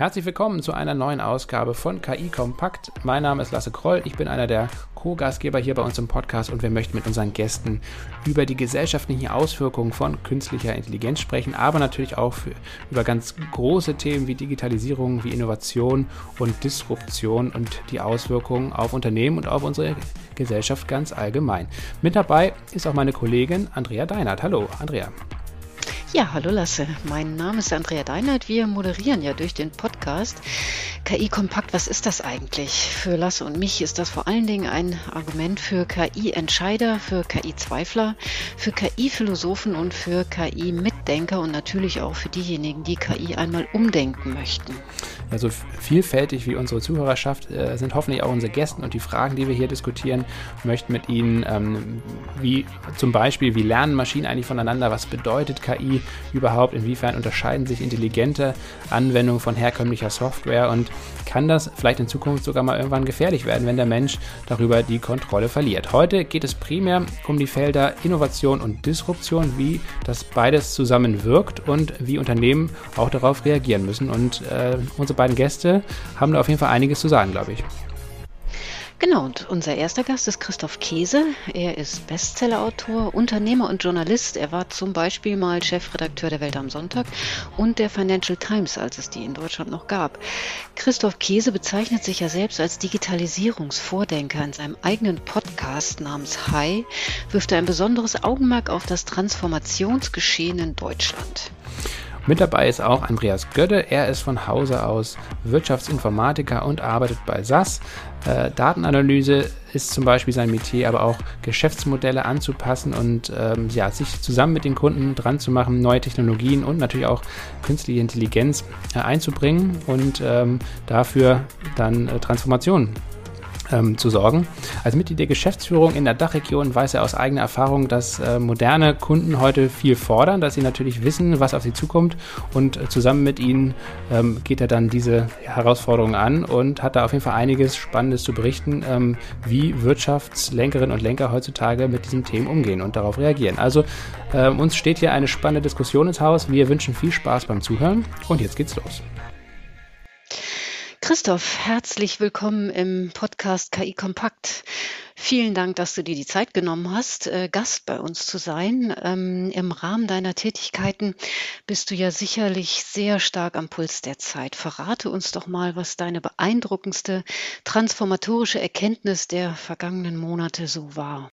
Herzlich willkommen zu einer neuen Ausgabe von KI Kompakt. Mein Name ist Lasse Kroll, ich bin einer der Co-Gastgeber hier bei uns im Podcast und wir möchten mit unseren Gästen über die gesellschaftlichen Auswirkungen von künstlicher Intelligenz sprechen, aber natürlich auch für, über ganz große Themen wie Digitalisierung, wie Innovation und Disruption und die Auswirkungen auf Unternehmen und auf unsere Gesellschaft ganz allgemein. Mit dabei ist auch meine Kollegin Andrea Deinert. Hallo, Andrea. Ja, hallo Lasse. Mein Name ist Andrea Deinert. Wir moderieren ja durch den Podcast KI Kompakt. Was ist das eigentlich? Für Lasse und mich ist das vor allen Dingen ein Argument für KI-Entscheider, für KI-Zweifler, für KI-Philosophen und für KI-Mitdenker und natürlich auch für diejenigen, die KI einmal umdenken möchten. Ja, so vielfältig wie unsere Zuhörerschaft äh, sind hoffentlich auch unsere Gäste und die Fragen, die wir hier diskutieren, möchten mit ihnen, ähm, wie zum Beispiel, wie lernen Maschinen eigentlich voneinander? Was bedeutet KI? Überhaupt? Inwiefern unterscheiden sich intelligente Anwendungen von herkömmlicher Software? Und kann das vielleicht in Zukunft sogar mal irgendwann gefährlich werden, wenn der Mensch darüber die Kontrolle verliert? Heute geht es primär um die Felder Innovation und Disruption, wie das beides zusammenwirkt und wie Unternehmen auch darauf reagieren müssen. Und äh, unsere beiden Gäste haben da auf jeden Fall einiges zu sagen, glaube ich. Genau, und unser erster Gast ist Christoph Käse. Er ist Bestsellerautor, Unternehmer und Journalist. Er war zum Beispiel mal Chefredakteur der Welt am Sonntag und der Financial Times, als es die in Deutschland noch gab. Christoph Käse bezeichnet sich ja selbst als Digitalisierungsvordenker. In seinem eigenen Podcast namens Hi wirft er ein besonderes Augenmerk auf das Transformationsgeschehen in Deutschland. Mit dabei ist auch Andreas Gödde. Er ist von Hause aus Wirtschaftsinformatiker und arbeitet bei SAS. Äh, Datenanalyse ist zum Beispiel sein Metier, aber auch Geschäftsmodelle anzupassen und ähm, ja, sich zusammen mit den Kunden dran zu machen, neue Technologien und natürlich auch künstliche Intelligenz äh, einzubringen und ähm, dafür dann äh, Transformationen ähm, zu sorgen. Als Mitglied der Geschäftsführung in der Dachregion weiß er aus eigener Erfahrung, dass äh, moderne Kunden heute viel fordern, dass sie natürlich wissen, was auf sie zukommt und äh, zusammen mit ihnen ähm, geht er dann diese Herausforderungen an und hat da auf jeden Fall einiges Spannendes zu berichten, ähm, wie Wirtschaftslenkerinnen und Lenker heutzutage mit diesen Themen umgehen und darauf reagieren. Also äh, uns steht hier eine spannende Diskussion ins Haus. Wir wünschen viel Spaß beim Zuhören und jetzt geht's los. Christoph, herzlich willkommen im Podcast KI Kompakt. Vielen Dank, dass du dir die Zeit genommen hast, äh, Gast bei uns zu sein. Ähm, Im Rahmen deiner Tätigkeiten bist du ja sicherlich sehr stark am Puls der Zeit. Verrate uns doch mal, was deine beeindruckendste transformatorische Erkenntnis der vergangenen Monate so war.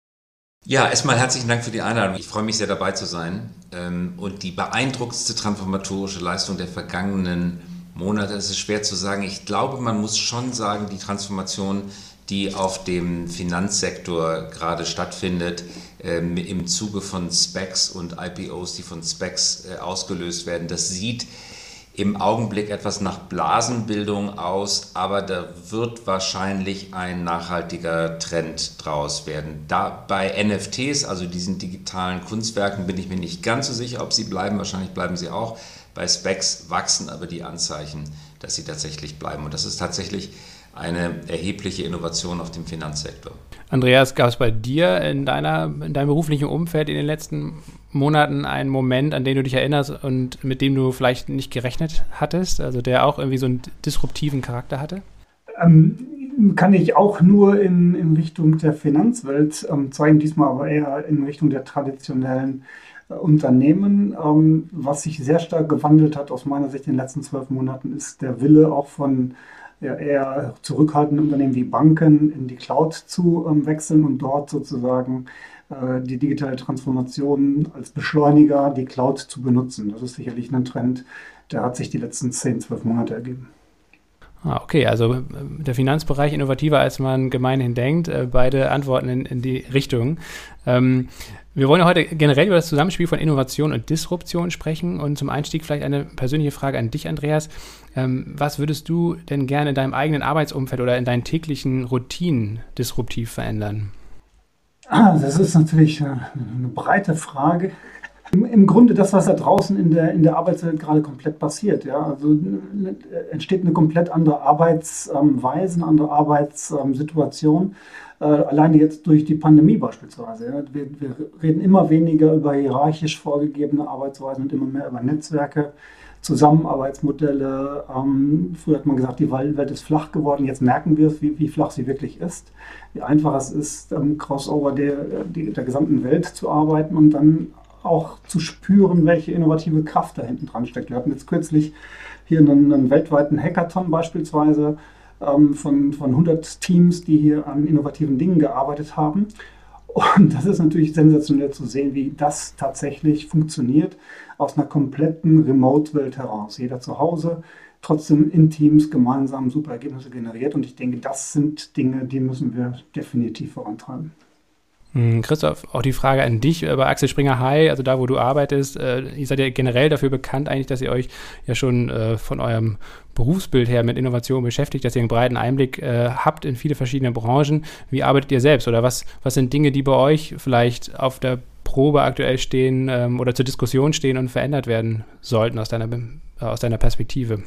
Ja, erstmal herzlichen Dank für die Einladung. Ich freue mich sehr dabei zu sein. Ähm, und die beeindruckendste transformatorische Leistung der vergangenen Monate ist es schwer zu sagen. Ich glaube, man muss schon sagen, die Transformation, die auf dem Finanzsektor gerade stattfindet, ähm, im Zuge von Specs und IPOs, die von Specs äh, ausgelöst werden, das sieht im Augenblick etwas nach Blasenbildung aus, aber da wird wahrscheinlich ein nachhaltiger Trend draus werden. Da bei NFTs, also diesen digitalen Kunstwerken, bin ich mir nicht ganz so sicher, ob sie bleiben. Wahrscheinlich bleiben sie auch. Bei Specs wachsen aber die Anzeichen, dass sie tatsächlich bleiben. Und das ist tatsächlich eine erhebliche Innovation auf dem Finanzsektor. Andreas, gab es bei dir in, deiner, in deinem beruflichen Umfeld in den letzten Monaten einen Moment, an den du dich erinnerst und mit dem du vielleicht nicht gerechnet hattest, also der auch irgendwie so einen disruptiven Charakter hatte? Ähm, kann ich auch nur in, in Richtung der Finanzwelt ähm, zeigen, diesmal aber eher in Richtung der traditionellen Unternehmen. Ähm, was sich sehr stark gewandelt hat aus meiner Sicht in den letzten zwölf Monaten, ist der Wille auch von ja, eher zurückhaltenden Unternehmen wie Banken in die Cloud zu ähm, wechseln und dort sozusagen äh, die digitale Transformation als Beschleuniger, die Cloud zu benutzen. Das ist sicherlich ein Trend, der hat sich die letzten zehn, zwölf Monate ergeben. Ah, okay, also äh, der Finanzbereich innovativer, als man gemeinhin denkt. Äh, beide Antworten in, in die Richtung. Ähm, wir wollen heute generell über das Zusammenspiel von Innovation und Disruption sprechen und zum Einstieg vielleicht eine persönliche Frage an dich, Andreas. Ähm, was würdest du denn gerne in deinem eigenen Arbeitsumfeld oder in deinen täglichen Routinen disruptiv verändern? Das ist natürlich äh, eine breite Frage. Im, Grunde das, was da draußen in der, in der Arbeitswelt gerade komplett passiert. Ja? Also äh, entsteht eine komplett andere Arbeitsweise, eine andere Arbeitssituation. Äh, alleine jetzt durch die Pandemie beispielsweise. Wir, wir, reden immer weniger über hierarchisch vorgegebene Arbeitsweisen und immer mehr über Netzwerke. Zusammenarbeitsmodelle. Ähm, früher hat man gesagt, die Welt ist flach geworden. Jetzt merken wir es, wie, wie flach sie wirklich ist. Wie einfach es ist, am Crossover der, der, der gesamten Welt zu arbeiten und dann auch zu spüren, welche innovative Kraft da hinten dran steckt. Wir hatten jetzt kürzlich hier einen, einen weltweiten Hackathon beispielsweise ähm, von, von 100 Teams, die hier an innovativen Dingen gearbeitet haben. Und das ist natürlich sensationell zu sehen, wie das tatsächlich funktioniert aus einer kompletten Remote-Welt heraus. Jeder zu Hause, trotzdem in Teams gemeinsam super Ergebnisse generiert. Und ich denke, das sind Dinge, die müssen wir definitiv vorantreiben. Hm, Christoph, auch die Frage an dich bei Axel Springer High, also da, wo du arbeitest. Äh, ihr seid ja generell dafür bekannt, eigentlich, dass ihr euch ja schon äh, von eurem Berufsbild her mit Innovation beschäftigt, dass ihr einen breiten Einblick äh, habt in viele verschiedene Branchen. Wie arbeitet ihr selbst oder was, was sind Dinge, die bei euch vielleicht auf der Probe aktuell stehen ähm, oder zur Diskussion stehen und verändert werden sollten aus deiner, äh, aus deiner Perspektive?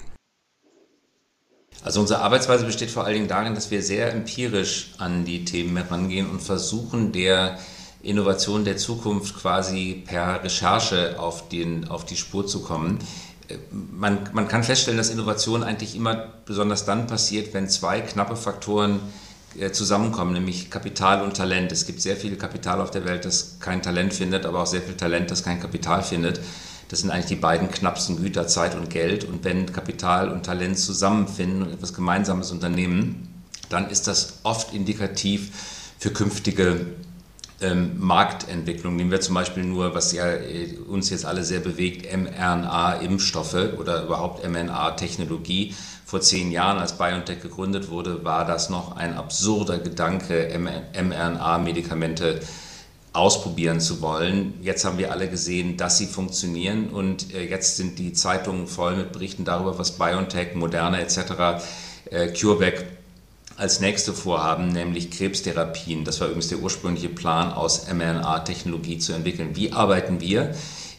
Also unsere Arbeitsweise besteht vor allen Dingen darin, dass wir sehr empirisch an die Themen herangehen und versuchen, der Innovation der Zukunft quasi per Recherche auf, den, auf die Spur zu kommen. Man, man kann feststellen, dass Innovation eigentlich immer besonders dann passiert, wenn zwei knappe Faktoren äh, zusammenkommen, nämlich Kapital und Talent. Es gibt sehr viel Kapital auf der Welt, das kein Talent findet, aber auch sehr viel Talent, das kein Kapital findet. Das sind eigentlich die beiden knappsten Güter, Zeit und Geld. Und wenn Kapital und Talent zusammenfinden und etwas Gemeinsames unternehmen, dann ist das oft indikativ für künftige ähm, Marktentwicklung. Nehmen wir zum Beispiel nur, was ja äh, uns jetzt alle sehr bewegt, mRNA-Impfstoffe oder überhaupt mRNA-Technologie. Vor zehn Jahren, als BioNTech gegründet wurde, war das noch ein absurder Gedanke, mRNA-Medikamente zu ausprobieren zu wollen. Jetzt haben wir alle gesehen, dass sie funktionieren und äh, jetzt sind die Zeitungen voll mit Berichten darüber, was BioNTech, Moderna etc., äh, CureVac als nächste vorhaben, nämlich Krebstherapien. Das war übrigens der ursprüngliche Plan, aus mRNA-Technologie zu entwickeln. Wie arbeiten wir?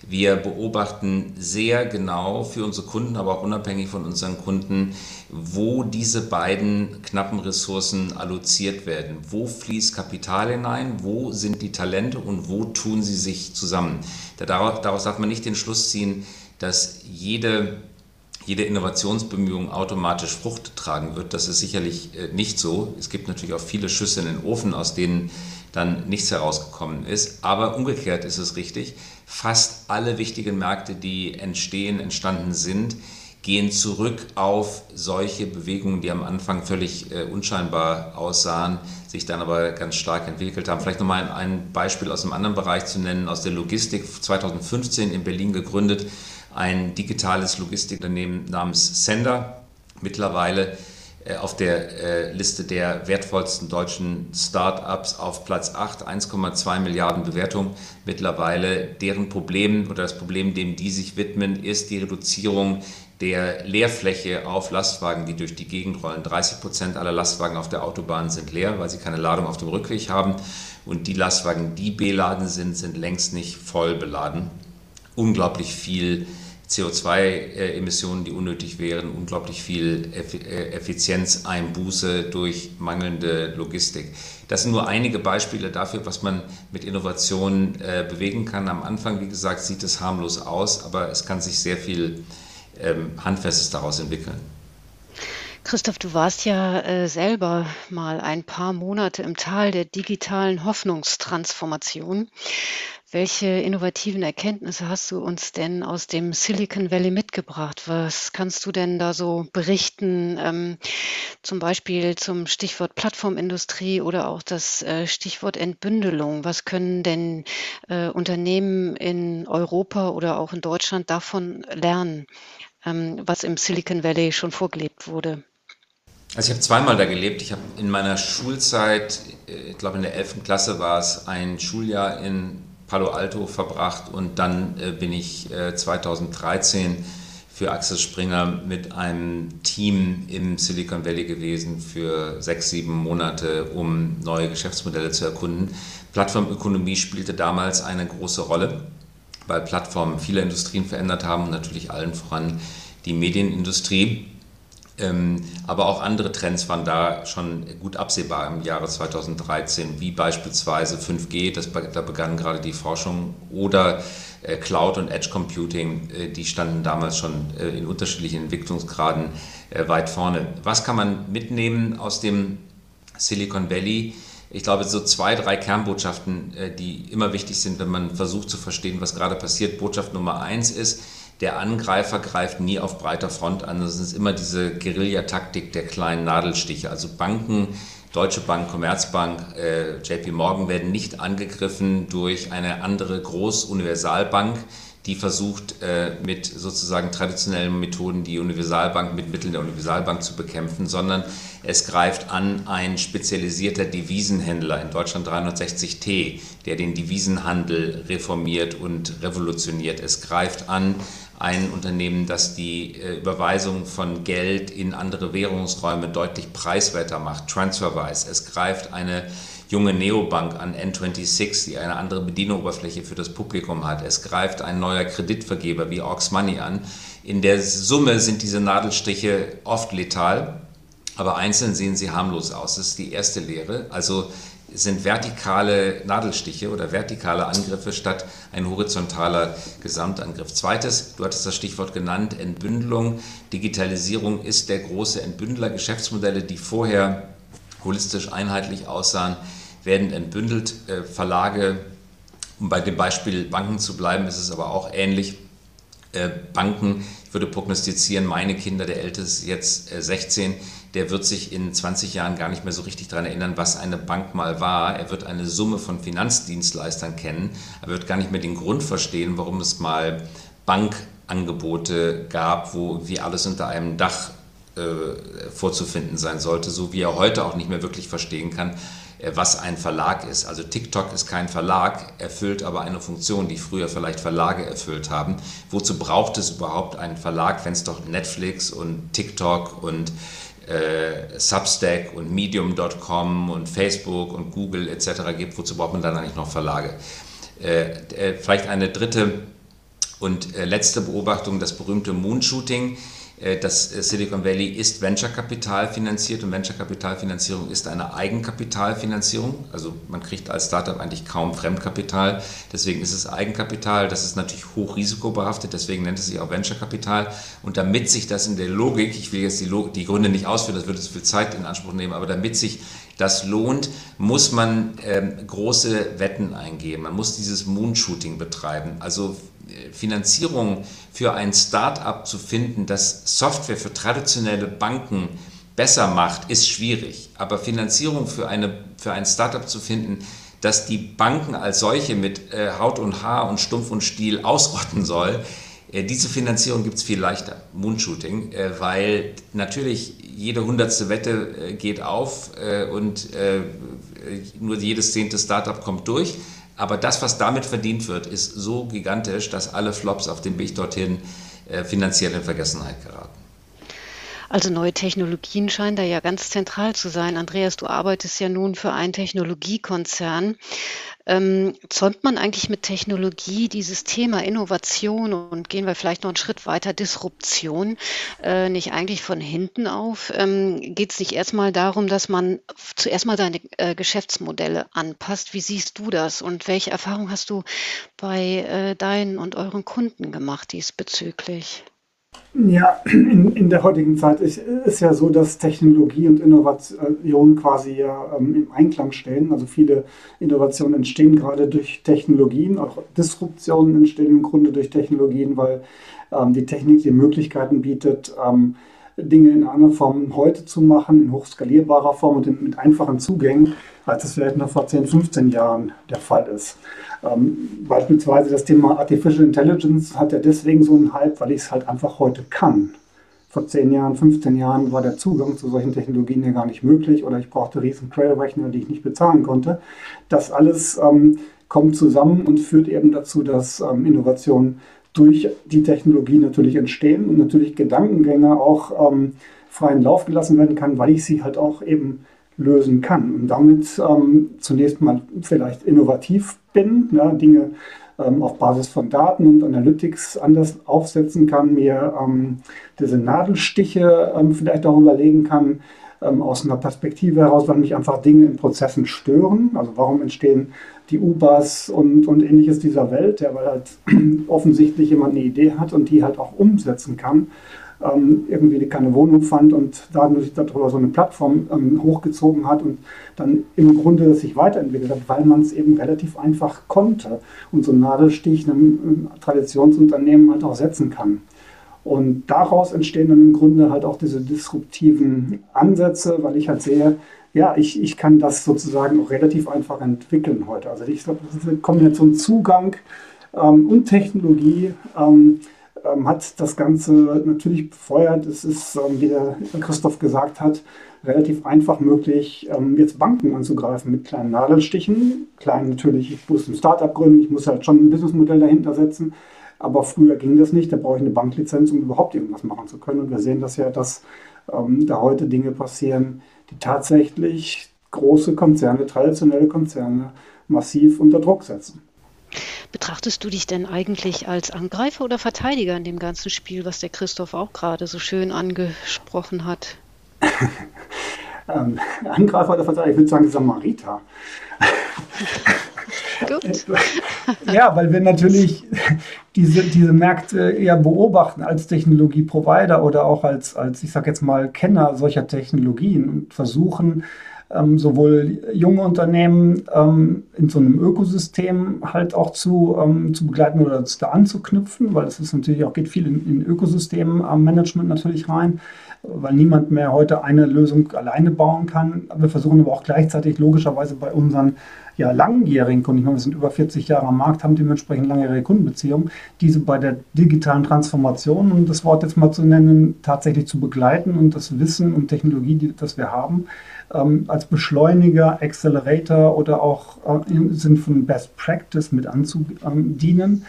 Wir beobachten sehr genau für unsere Kunden, aber auch unabhängig von unseren Kunden, wo diese beiden knappen Ressourcen alloziert werden. Wo fließt Kapital hinein, wo sind die Talente und wo tun sie sich zusammen. Daraus, darf man nicht den Schluss ziehen, dass jede jede Innovationsbemühung automatisch Frucht tragen wird. Das ist sicherlich äh, nicht so. Es gibt natürlich auch viele Schüsse in den Ofen, aus denen dann nichts herausgekommen ist. Aber umgekehrt ist es richtig. Fast alle wichtigen Märkte, die entstehen, entstanden sind, gehen zurück auf solche Bewegungen, die am Anfang völlig äh, unscheinbar aussahen, sich dann aber ganz stark entwickelt haben. Vielleicht nochmal ein Beispiel aus einem anderen Bereich zu nennen, aus der Logistik, 2015 in Berlin gegründet, ein digitales Logistikunternehmen namens Sender, mittlerweile auf der äh, Liste der wertvollsten deutschen Start-ups auf Platz 8, 1,2 Milliarden Bewertung mittlerweile. Deren Problem oder das Problem, dem die sich widmen, ist die Reduzierung der Leerfläche auf Lastwagen, die durch die Gegend rollen. 30 Prozent aller Lastwagen auf der Autobahn sind leer, weil sie keine Ladung auf dem Rückweg haben. Und die Lastwagen, die beladen sind, sind längst nicht voll beladen. Unglaublich viel CO2-Emissionen, die unnötig wären, unglaublich viel äh, Effizienzeinbuße durch mangelnde Logistik. Das sind nur einige Beispiele dafür, was man mit Innovationen äh, bewegen kann. Am Anfang, wie gesagt, sieht es harmlos aus, aber es kann sich sehr viel ähm, Handfestes daraus entwickeln. Christoph, du warst ja äh, selber mal ein paar Monate im Tal der digitalen Hoffnungstransformation. Welche innovativen Erkenntnisse hast du uns denn aus dem Silicon Valley mitgebracht? Was kannst du denn da so berichten, ähm, zum Beispiel zum Stichwort Plattformindustrie oder auch das äh, Stichwort Entbündelung? Was können denn äh, Unternehmen in Europa oder auch in Deutschland davon lernen, ähm, was im Silicon Valley schon vorgelebt wurde? Also ich habe zweimal da gelebt. Ich habe in meiner Schulzeit, äh, ich glaube in der 11. Klasse war es, ein Schuljahr in Palo Alto verbracht und dann äh, bin ich äh, 2013 für Axel Springer mit einem Team im Silicon Valley gewesen für sechs, sieben Monate, um neue Geschäftsmodelle zu erkunden. Plattformökonomie spielte damals eine große Rolle, weil Plattformen viele Industrien verändert haben und natürlich allen voran die Medienindustrie. Ähm, aber auch andere Trends waren da schon gut absehbar im Jahre 2013, wie beispielsweise 5G, das, da begann gerade die Forschung, oder äh, Cloud und Edge Computing, äh, die standen damals schon äh, in unterschiedlichen Entwicklungsgraden weit vorne. Was kann man mitnehmen aus dem Silicon Valley? Ich glaube, so zwei, drei Kernbotschaften, die immer wichtig sind, wenn man versucht zu verstehen, was gerade passiert. Botschaft Nummer eins ist, der Angreifer greift nie auf breiter Front an. Das ist immer diese Guerillataktik der kleinen Nadelstiche. Also Banken, Deutsche Bank, Commerzbank, äh, JP Morgan werden nicht angegriffen durch eine andere Großuniversalbank, die versucht, äh, mit sozusagen traditionellen Methoden die Universalbank mit Mitteln der Universalbank zu bekämpfen, sondern es greift an ein spezialisierter Devisenhändler in Deutschland 360T, der den Devisenhandel reformiert und revolutioniert. Es greift an ein Unternehmen, das die äh, Überweisung von Geld in andere Währungsräume deutlich preiswerter macht, TransferWise. Es greift eine junge Neobank an N26, die eine andere Bedienoberfläche für das Publikum hat. Es greift ein neuer Kreditvergeber wie Aux Money an. In der Summe sind diese Nadelstriche oft letal, aber einzeln sehen sie harmlos aus. Das ist die erste Lehre. Also sind vertikale Nadelstiche oder vertikale Angriffe statt ein horizontaler Gesamtangriff. Zweites, du hattest das Stichwort genannt, Entbündelung. Digitalisierung ist der große Entbündler. Geschäftsmodelle, die vorher holistisch einheitlich aussahen, werden entbündelt. Äh, Verlage, um bei dem Beispiel Banken zu bleiben, ist es aber auch ähnlich. Äh, Banken, ich würde prognostizieren, meine Kinder, der älteste ist jetzt 16, äh, der wird sich in 20 Jahren gar nicht mehr so richtig daran erinnern, was eine Bank mal war. Er wird eine Summe von Finanzdienstleistern kennen, er wird gar nicht mehr den Grund verstehen, warum es mal Bankangebote gab, wo wie alles unter einem Dach äh, vorzufinden sein sollte, so wie er heute auch nicht mehr wirklich verstehen kann, äh, was ein Verlag ist. Also TikTok ist kein Verlag, erfüllt aber eine Funktion, die früher vielleicht Verlage erfüllt haben. Wozu braucht es überhaupt einen Verlag, wenn es doch Netflix und TikTok und äh, Substack und Medium.com und Facebook und Google etc. gibt, wozu braucht man dann eigentlich noch Verlage? Äh, äh, vielleicht eine dritte und äh, letzte Beobachtung, das berühmte Moonshooting. Äh, das äh, Silicon Valley ist Venture-Kapital finanziert und Venture-Kapitalfinanzierung ist eine Eigenkapitalfinanzierung. Also man kriegt als Startup eigentlich kaum Fremdkapital. Deswegen ist es Eigenkapital. Das ist natürlich hochrisikobehaftet. Deswegen nennt es sich auch Venture-Kapital. Und damit sich das in der Logik, ich will jetzt die, Log die Gründe nicht ausführen, das würde zu viel Zeit in Anspruch nehmen, aber damit sich das lohnt, muss man ähm, große Wetten eingehen. Man muss dieses Moonshooting betreiben. Also Finanzierung für ein Start-up zu finden, das Software für traditionelle Banken besser macht, ist schwierig. Aber Finanzierung für, eine, für ein Startup zu finden, das die Banken als solche mit äh, Haut und Haar und Stumpf und Stiel ausrotten soll, äh, diese Finanzierung gibt es viel leichter, Moonshooting, äh, weil natürlich jede hundertste Wette äh, geht auf äh, und äh, nur jedes zehnte Startup kommt durch. Aber das, was damit verdient wird, ist so gigantisch, dass alle Flops auf dem Weg dorthin äh, finanziell in Vergessenheit geraten. Also neue Technologien scheinen da ja ganz zentral zu sein. Andreas, du arbeitest ja nun für einen Technologiekonzern. Ähm, zäumt man eigentlich mit Technologie dieses Thema Innovation und gehen wir vielleicht noch einen Schritt weiter, Disruption, äh, nicht eigentlich von hinten auf? Ähm, Geht es nicht erstmal darum, dass man zuerst mal seine äh, Geschäftsmodelle anpasst? Wie siehst du das und welche Erfahrungen hast du bei äh, deinen und euren Kunden gemacht diesbezüglich? Ja, in, in der heutigen Zeit ist, ist ja so, dass Technologie und Innovation quasi ja ähm, im Einklang stehen. Also viele Innovationen entstehen gerade durch Technologien, auch Disruptionen entstehen im Grunde durch Technologien, weil ähm, die Technik die Möglichkeiten bietet, ähm, Dinge in einer Form heute zu machen, in hochskalierbarer Form und mit einfachen Zugängen, als es vielleicht noch vor 10, 15 Jahren der Fall ist. Ähm, beispielsweise das Thema Artificial Intelligence hat ja deswegen so einen Hype, weil ich es halt einfach heute kann. Vor 10 Jahren, 15 Jahren war der Zugang zu solchen Technologien ja gar nicht möglich oder ich brauchte riesen Quellrechner, die ich nicht bezahlen konnte. Das alles ähm, kommt zusammen und führt eben dazu, dass ähm, Innovationen durch die Technologie natürlich entstehen und natürlich Gedankengänge auch ähm, freien Lauf gelassen werden kann, weil ich sie halt auch eben lösen kann und damit ähm, zunächst mal vielleicht innovativ bin, ja, Dinge ähm, auf Basis von Daten und Analytics anders aufsetzen kann, mir ähm, diese Nadelstiche ähm, vielleicht auch überlegen kann, ähm, aus einer Perspektive heraus, weil mich einfach Dinge in Prozessen stören. Also warum entstehen die U-Bahns und, und ähnliches dieser Welt, ja, weil halt offensichtlich jemand eine Idee hat und die halt auch umsetzen kann. Ähm, irgendwie keine Wohnung fand und dadurch darüber so eine Plattform ähm, hochgezogen hat und dann im Grunde sich weiterentwickelt hat, weil man es eben relativ einfach konnte und so einen Nadelstich einem Traditionsunternehmen halt auch setzen kann. Und daraus entstehen dann im Grunde halt auch diese disruptiven Ansätze, weil ich halt sehe, ja, ich, ich kann das sozusagen auch relativ einfach entwickeln heute. Also ich glaube, diese Kombination Zugang ähm, und Technologie ähm, ähm, hat das Ganze natürlich befeuert. Es ist, ähm, wie der Christoph gesagt hat, relativ einfach möglich, ähm, jetzt Banken anzugreifen mit kleinen Nadelstichen. Klein natürlich, ich muss ein Startup gründen, ich muss halt schon ein Businessmodell dahinter setzen. Aber früher ging das nicht. Da brauche ich eine Banklizenz, um überhaupt irgendwas machen zu können. Und wir sehen das ja, dass ähm, da heute Dinge passieren, die tatsächlich große Konzerne, traditionelle Konzerne massiv unter Druck setzen. Betrachtest du dich denn eigentlich als Angreifer oder Verteidiger in dem ganzen Spiel, was der Christoph auch gerade so schön angesprochen hat? ähm, Angreifer oder Verteidiger, ich würde sagen Samariter. Gut. ja, weil wir natürlich diese, diese Märkte eher beobachten als Technologieprovider oder auch als, als ich sage jetzt mal, Kenner solcher Technologien und versuchen, ähm, sowohl junge Unternehmen ähm, in so einem Ökosystem halt auch zu, ähm, zu begleiten oder da anzuknüpfen, weil es ist natürlich auch geht viel in, in Ökosystemmanagement natürlich rein, weil niemand mehr heute eine Lösung alleine bauen kann. Wir versuchen aber auch gleichzeitig logischerweise bei unseren ja, langjährigen Kunden, ich meine, wir sind über 40 Jahre am Markt, haben dementsprechend langjährige Kundenbeziehungen, diese bei der digitalen Transformation, um das Wort jetzt mal zu nennen, tatsächlich zu begleiten und das Wissen und Technologie, die, das wir haben, ähm, als Beschleuniger, Accelerator oder auch äh, im Sinn von Best Practice mit anzudienen ähm,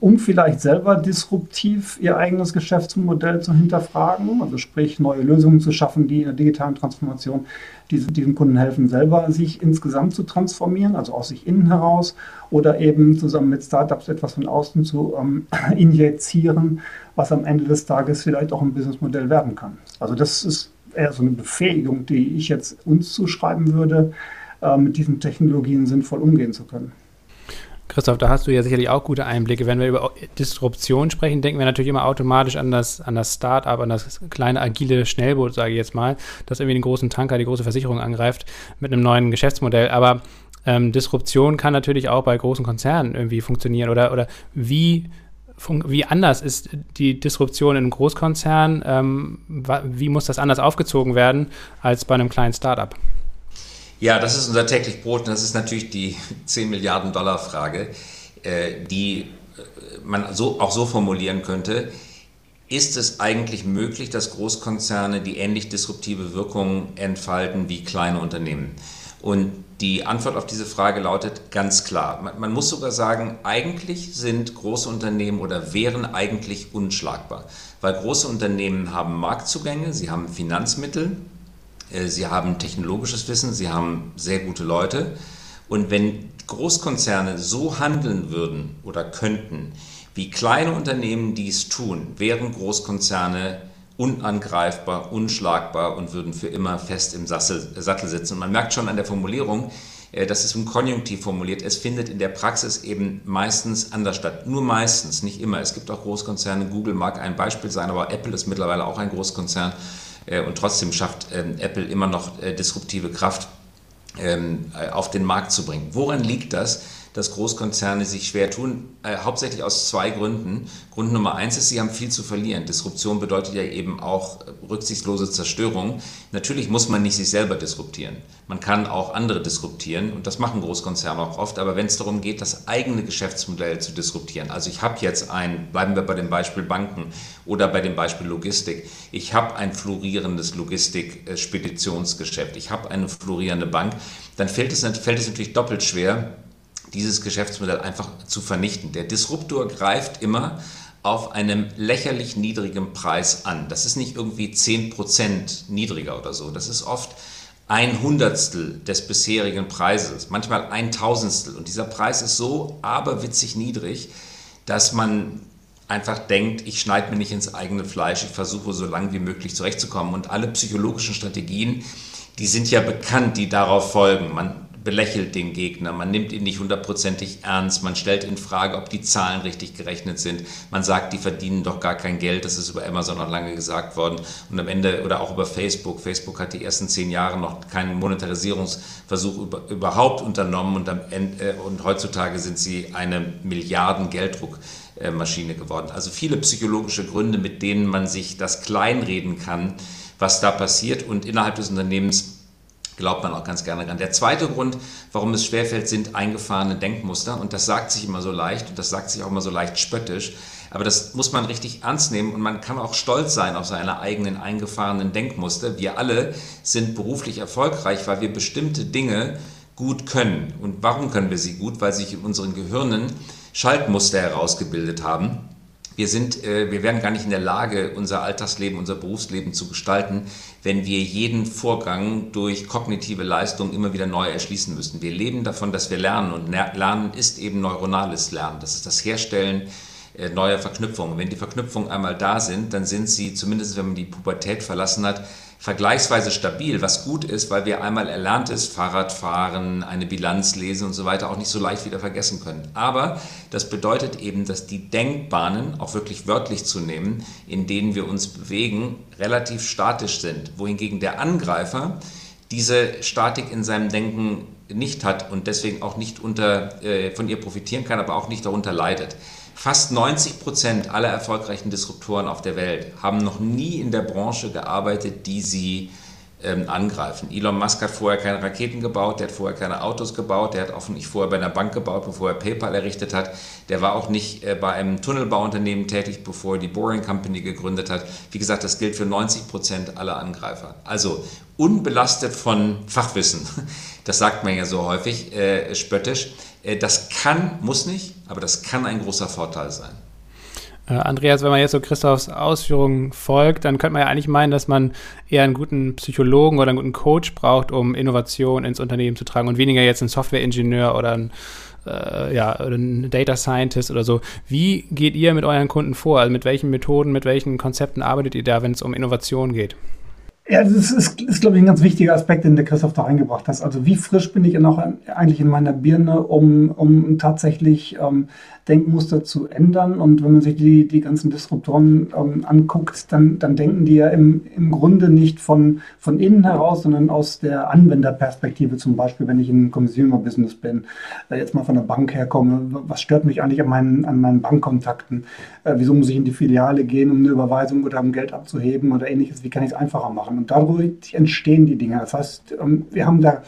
um vielleicht selber disruptiv ihr eigenes Geschäftsmodell zu hinterfragen, also sprich neue Lösungen zu schaffen, die in der digitalen Transformation diesen Kunden helfen, selber sich insgesamt zu transformieren, also aus sich innen heraus oder eben zusammen mit Startups etwas von außen zu ähm, injizieren, was am Ende des Tages vielleicht auch ein Businessmodell werden kann. Also das ist eher so eine Befähigung, die ich jetzt uns zuschreiben würde, äh, mit diesen Technologien sinnvoll umgehen zu können. Christoph, da hast du ja sicherlich auch gute Einblicke. Wenn wir über Disruption sprechen, denken wir natürlich immer automatisch an das, an das Start-up, an das kleine agile Schnellboot, sage ich jetzt mal, das irgendwie den großen Tanker, die große Versicherung angreift mit einem neuen Geschäftsmodell. Aber ähm, Disruption kann natürlich auch bei großen Konzernen irgendwie funktionieren. Oder, oder wie, wie anders ist die Disruption in einem Großkonzern? Ähm, wie muss das anders aufgezogen werden als bei einem kleinen Start-up? Ja, das ist unser täglich Brot und das ist natürlich die 10 Milliarden Dollar Frage, äh, die äh, man so, auch so formulieren könnte. Ist es eigentlich möglich, dass Großkonzerne die ähnlich disruptive Wirkung entfalten wie kleine Unternehmen? Und die Antwort auf diese Frage lautet ganz klar. Man, man, muss sogar sagen, eigentlich sind große Unternehmen oder wären eigentlich unschlagbar, weil große Unternehmen haben Marktzugänge, sie haben Finanzmittel, sie haben technologisches Wissen, sie haben sehr gute Leute. Und wenn Großkonzerne so handeln würden oder könnten, wie kleine Unternehmen dies tun, wären Großkonzerne unangreifbar, unschlagbar und würden für immer fest im Sattel sitzen. Und man merkt schon an der Formulierung, äh, das ist im Konjunktiv formuliert, es findet in der Praxis eben meistens anders statt. Nur meistens, nicht immer. Es gibt auch Großkonzerne, Google mag ein Beispiel sein, aber Apple ist mittlerweile auch ein Großkonzern. Äh, und trotzdem schafft ähm, Apple immer noch äh, disruptive Kraft ähm, äh, auf den Markt zu bringen. Woran liegt das? Dass Großkonzerne sich schwer tun, äh, hauptsächlich aus zwei Gründen. Grund Nummer eins ist, sie haben viel zu verlieren. Disruption bedeutet ja eben auch äh, rücksichtslose Zerstörung. Natürlich muss man nicht sich selber disruptieren. Man kann auch andere disruptieren und das machen Großkonzerne auch oft. Aber wenn es darum geht, das eigene Geschäftsmodell zu disruptieren, also ich habe jetzt ein, bleiben wir bei dem Beispiel Banken oder bei dem Beispiel Logistik, ich habe ein florierendes Logistik-Speditionsgeschäft, ich habe eine florierende Bank, dann fällt es, fällt es natürlich doppelt schwer, dieses Geschäftsmodell einfach zu vernichten. Der Disruptor greift immer auf einem lächerlich niedrigen Preis an. Das ist nicht irgendwie 10% niedriger oder so. Das ist oft ein Hundertstel des bisherigen Preises, manchmal ein Tausendstel. Und dieser Preis ist so aberwitzig niedrig, dass man einfach denkt, ich schneide mir nicht ins eigene Fleisch, ich versuche so lange wie möglich zurechtzukommen. Und alle psychologischen Strategien, die sind ja bekannt, die darauf folgen. Man belächelt den Gegner, man nimmt ihn nicht hundertprozentig ernst, man stellt in Frage, ob die Zahlen richtig gerechnet sind, man sagt, die verdienen doch gar kein Geld, das ist über Amazon noch lange gesagt worden. Und am Ende oder auch über Facebook, Facebook hat die ersten zehn Jahre noch keinen Monetarisierungsversuch über, überhaupt unternommen. Und, am Ende, äh, und heutzutage sind sie eine Milliarden Gelddruckmaschine geworden. Also viele psychologische Gründe, mit denen man sich das kleinreden kann, was da passiert. Und innerhalb des Unternehmens glaubt man auch ganz gerne dran. Der zweite Grund, warum es schwerfällt, sind eingefahrene Denkmuster. Und das sagt sich immer so leicht und das sagt sich auch immer so leicht spöttisch. Aber das muss man richtig ernst nehmen und man kann auch stolz sein auf seine eigenen eingefahrenen Denkmuster. Wir alle sind beruflich erfolgreich, weil wir bestimmte Dinge gut können. Und warum können wir sie gut? Weil sich in unseren Gehirnen Schaltmuster herausgebildet haben wir, sind, äh, wir wären gar nicht in der Lage, unser Alltagsleben, unser Berufsleben zu gestalten, wenn wir jeden Vorgang durch kognitive Leistung immer wieder neu erschließen müssten. Wir leben davon, dass wir lernen und Lernen ist eben neuronales Lernen. Das ist das Herstellen äh, neuer Verknüpfungen. Wenn die Verknüpfungen einmal da sind, dann sind sie, zumindest wenn man die Pubertät verlassen hat, vergleichsweise stabil, was gut ist, weil wir einmal erlerntes Fahrradfahren, eine Bilanz lesen und so weiter auch nicht so leicht wieder vergessen können. Aber das bedeutet eben, dass die Denkbahnen, auch wirklich wörtlich zu nehmen, in denen wir uns bewegen, relativ statisch sind, wohingegen der Angreifer diese Statik in seinem Denken nicht hat und deswegen auch nicht unter, äh, von ihr profitieren kann, aber auch nicht darunter leidet. Fast 90 Prozent aller erfolgreichen Disruptoren auf der Welt haben noch nie in der Branche gearbeitet, die sie ähm, angreifen. Elon Musk hat vorher keine Raketen gebaut, der hat vorher keine Autos gebaut, der hat auch nicht vorher bei einer Bank gebaut, bevor er PayPal errichtet hat. Der war auch nicht äh, bei einem Tunnelbauunternehmen tätig, bevor er die Boring Company gegründet hat. Wie gesagt, das gilt für 90 Prozent aller Angreifer. Also unbelastet von Fachwissen, das sagt man ja so häufig, äh, spöttisch. Äh, das kann, muss nicht, aber das kann ein großer Vorteil sein. Äh, Andreas, wenn man jetzt so Christophs Ausführungen folgt, dann könnte man ja eigentlich meinen, dass man eher einen guten Psychologen oder einen guten Coach braucht, um Innovation ins Unternehmen zu tragen und weniger jetzt einen Softwareingenieur oder einen, äh, ja, einen Data Scientist oder so. Wie geht ihr mit euren Kunden vor? Also mit welchen Methoden, mit welchen Konzepten arbeitet ihr da, wenn es um Innovation geht? Ja, das ist, ist, ist, glaube ich, ein ganz wichtiger Aspekt, den der Christoph da reingebracht hat. Also wie frisch bin ich noch eigentlich in meiner Birne, um, um tatsächlich ähm, Denkmuster zu ändern. Und wenn man sich die, die ganzen Disruptoren ähm, anguckt, dann, dann denken die ja im, im Grunde nicht von, von innen heraus, sondern aus der Anwenderperspektive. Zum Beispiel, wenn ich in Consumer-Business bin, äh, jetzt mal von der Bank herkomme, was stört mich eigentlich an meinen, an meinen Bankkontakten? Äh, wieso muss ich in die Filiale gehen, um eine Überweisung oder um Geld abzuheben oder ähnliches? Wie kann ich es einfacher machen? Und dadurch entstehen die Dinge. Das heißt, ähm, wir haben da